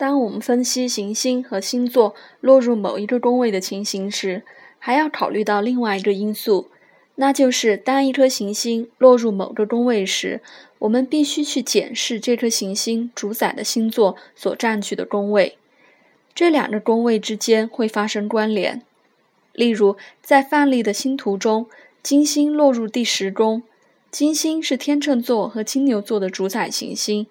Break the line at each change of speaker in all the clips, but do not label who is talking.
当我们分析行星和星座落入某一个宫位的情形时，还要考虑到另外一个因素，那就是当一颗行星落入某个宫位时，我们必须去检视这颗行星主宰的星座所占据的宫位。这两个宫位之间会发生关联。例如，在范例的星图中，金星落入第十宫，金星是天秤座和金牛座的主宰行星，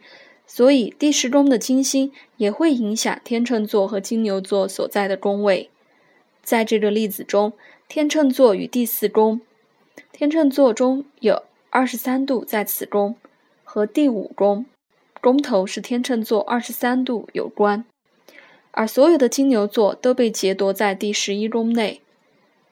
所以第十宫的金星也会影响天秤座和金牛座所在的宫位。在这个例子中，天秤座与第四宫，天秤座中有二十三度在此宫。和第五宫，宫头是天秤座二十三度有关，而所有的金牛座都被劫夺在第十一宫内，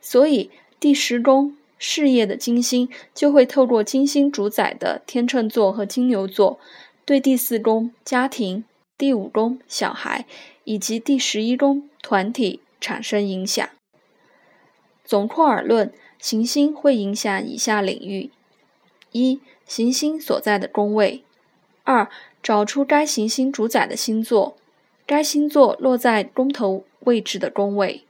所以第十宫事业的金星就会透过金星主宰的天秤座和金牛座，对第四宫家庭、第五宫小孩以及第十一宫团体产生影响。总括而论，行星会影响以下领域：一。行星所在的宫位，二找出该行星主宰的星座，该星座落在宫头位置的宫位。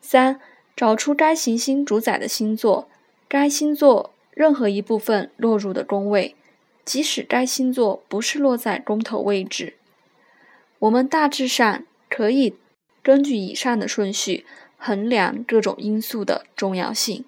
三找出该行星主宰的星座，该星座任何一部分落入的宫位，即使该星座不是落在宫头位置。我们大致上可以根据以上的顺序衡量各种因素的重要性。